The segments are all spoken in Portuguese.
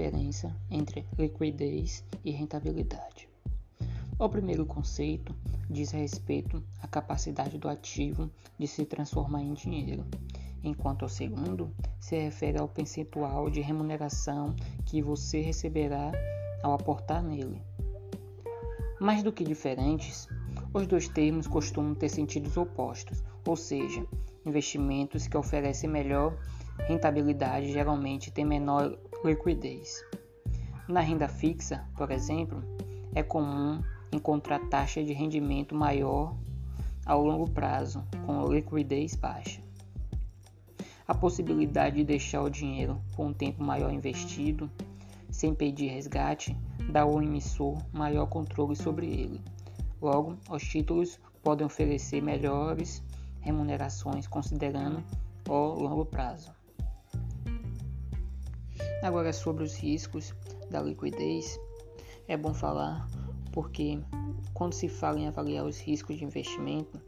diferença entre liquidez e rentabilidade. O primeiro conceito diz respeito à capacidade do ativo de se transformar em dinheiro, enquanto o segundo se refere ao percentual de remuneração que você receberá ao aportar nele. Mais do que diferentes, os dois termos costumam ter sentidos opostos, ou seja, investimentos que oferecem melhor rentabilidade geralmente têm menor liquidez. Na renda fixa, por exemplo, é comum encontrar taxa de rendimento maior ao longo prazo, com liquidez baixa. A possibilidade de deixar o dinheiro por um tempo maior investido, sem pedir resgate, dá ao emissor maior controle sobre ele. Logo, os títulos podem oferecer melhores remunerações considerando o longo prazo. Agora, sobre os riscos da liquidez, é bom falar porque quando se fala em avaliar os riscos de investimento,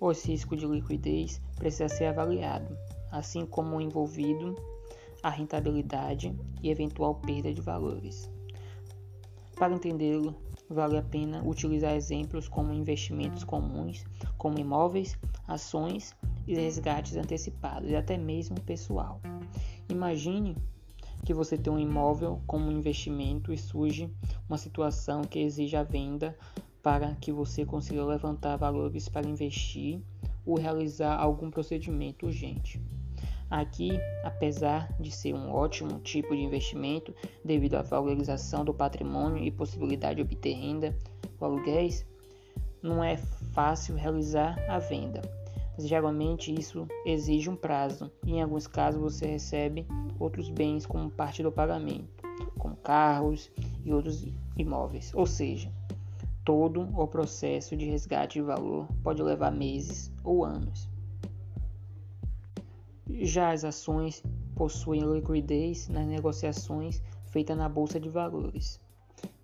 os riscos de liquidez precisa ser avaliado, assim como o envolvido a rentabilidade e eventual perda de valores. Para entendê-lo, vale a pena utilizar exemplos como investimentos comuns, como imóveis, ações e resgates antecipados e até mesmo pessoal. Imagine que você tem um imóvel como investimento e surge uma situação que exige a venda para que você consiga levantar valores para investir ou realizar algum procedimento urgente. Aqui, apesar de ser um ótimo tipo de investimento devido à valorização do patrimônio e possibilidade de obter renda com aluguéis, não é fácil realizar a venda. Geralmente isso exige um prazo e em alguns casos você recebe outros bens como parte do pagamento, como carros e outros imóveis. Ou seja, todo o processo de resgate de valor pode levar meses ou anos. Já as ações possuem liquidez nas negociações feitas na bolsa de valores,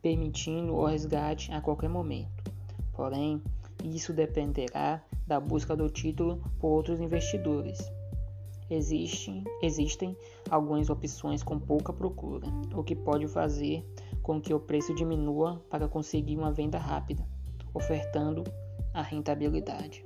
permitindo o resgate a qualquer momento. Porém, isso dependerá da busca do título por outros investidores. Existem, existem algumas opções com pouca procura, o que pode fazer com que o preço diminua para conseguir uma venda rápida, ofertando a rentabilidade.